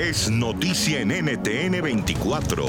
es noticia en NTN 24.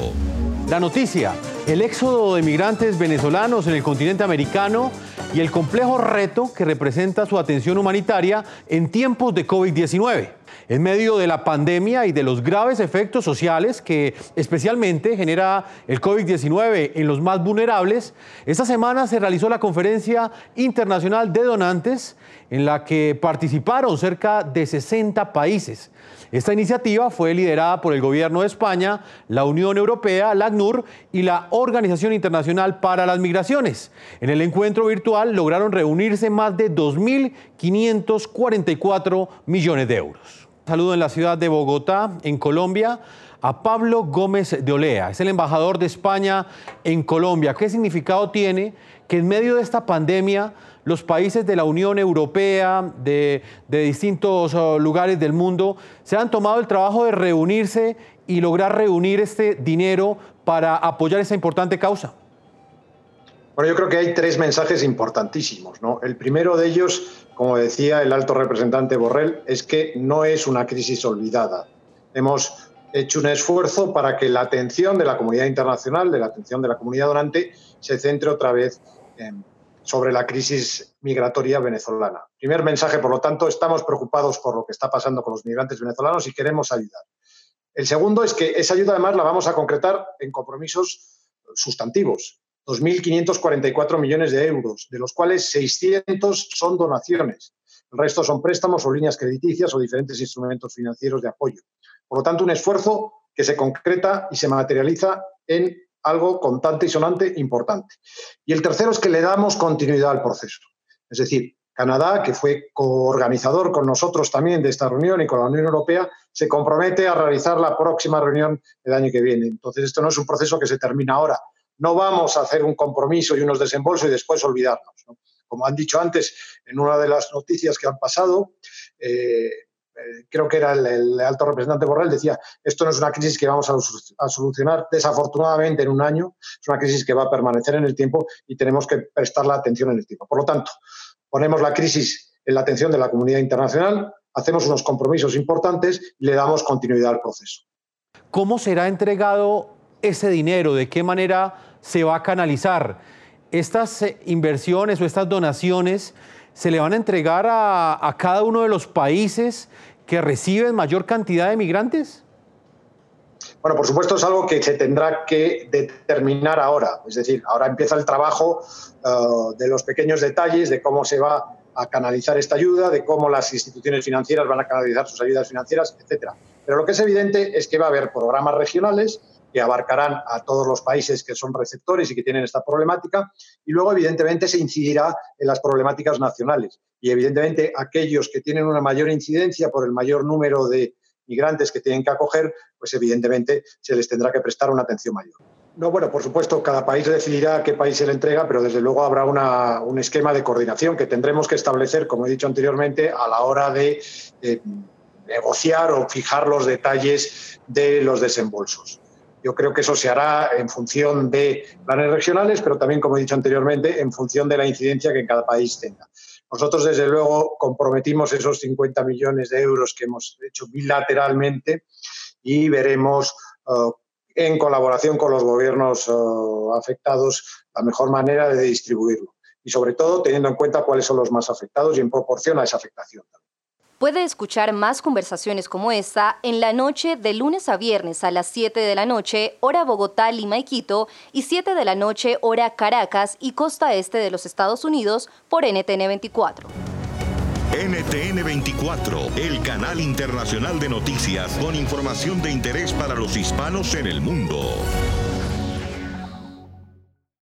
La noticia, el éxodo de migrantes venezolanos en el continente americano y el complejo reto que representa su atención humanitaria en tiempos de COVID-19. En medio de la pandemia y de los graves efectos sociales que especialmente genera el COVID-19 en los más vulnerables, esta semana se realizó la Conferencia Internacional de Donantes en la que participaron cerca de 60 países. Esta iniciativa fue liderada por el Gobierno de España, la Unión Europea, la ACNUR y la Organización Internacional para las Migraciones. En el encuentro virtual lograron reunirse más de 2.544 millones de euros. Saludo en la ciudad de Bogotá, en Colombia, a Pablo Gómez de Olea. Es el embajador de España en Colombia. ¿Qué significado tiene que en medio de esta pandemia los países de la Unión Europea, de, distintos oh, lugares del mundo, se han tomado el trabajo de reunirse y lograr reunir este dinero para apoyar esa importante causa? Bueno, yo creo que hay tres mensajes importantísimos. El primero de ellos, como decía el alto representante Borrell, es que no es una crisis olvidada. Hemos hecho un esfuerzo para que la atención de la comunidad internacional, de la atención de la comunidad donante, se centre otra vez en, sobre la crisis migratoria venezolana. Primer mensaje, por lo tanto, estamos preocupados por lo que está pasando con los migrantes venezolanos y queremos ayudar. El segundo es que esa ayuda además la vamos a concretar en compromisos sustantivos. 2.544 millones de euros, de los cuales 600 son donaciones. El resto son préstamos o líneas crediticias o diferentes instrumentos financieros de apoyo. Por lo tanto, un esfuerzo que se concreta y se materializa en algo contante y sonante importante. Y el tercero es que le damos continuidad al proceso. Es decir, Canadá, que fue coorganizador con nosotros también de esta reunión y con la Unión Europea, se compromete a realizar la próxima reunión el año que viene. Entonces, esto no es un proceso que se termina ahora. No vamos a hacer un compromiso y unos desembolsos y después olvidarnos. Como han dicho antes en una de las noticias que han pasado, eh, eh, creo que era el, alto representante Borrell, decía, esto no es una crisis que vamos a, solucionar desafortunadamente en un año, es una crisis que va a permanecer en el tiempo y tenemos que prestar la atención en el tiempo. Por lo tanto, ponemos la crisis en la atención de la comunidad internacional, hacemos unos compromisos importantes y le damos continuidad al proceso. ¿Cómo será entregado ese dinero? ¿De qué manera se va a canalizar? Estas eh, inversiones o estas donaciones se le van a entregar a, cada uno de los países que reciben mayor cantidad de migrantes? Bueno, por supuesto es algo que se tendrá que determinar ahora. Es decir, ahora empieza el trabajo eh, de los pequeños detalles de cómo se va a canalizar esta ayuda, de cómo las instituciones financieras van a canalizar sus ayudas financieras, etcétera. Pero lo que es evidente es que va a haber programas regionales que abarcarán a todos los países que son receptores y que tienen esta problemática. Y luego, evidentemente, se incidirá en las problemáticas nacionales. Y, evidentemente, aquellos que tienen una mayor incidencia por el mayor número de migrantes que tienen que acoger, pues evidentemente se les tendrá que prestar una atención mayor. No, bueno, por supuesto, cada país decidirá qué país se le entrega, pero desde luego habrá un esquema de coordinación que tendremos que establecer, como he dicho anteriormente, a la hora de eh, negociar o fijar los detalles de los desembolsos. Yo creo que eso se hará en función de planes regionales, pero también, como he dicho anteriormente, en función de la incidencia que en cada país tenga. Nosotros, desde luego, comprometimos esos 50 millones de euros que hemos hecho bilateralmente y veremos eh, en colaboración con los gobiernos eh, afectados la mejor manera de distribuirlo. Y sobre todo teniendo en cuenta cuáles son los más afectados y en proporción a esa afectación. Puede escuchar más conversaciones como esta en la noche de lunes a viernes a las 7 de la noche, hora Bogotá, y Quito, y 7 de la noche, hora Caracas y costa este de los Estados Unidos por NTN 24. NTN 24, el canal internacional de noticias con información de interés para los hispanos en el mundo.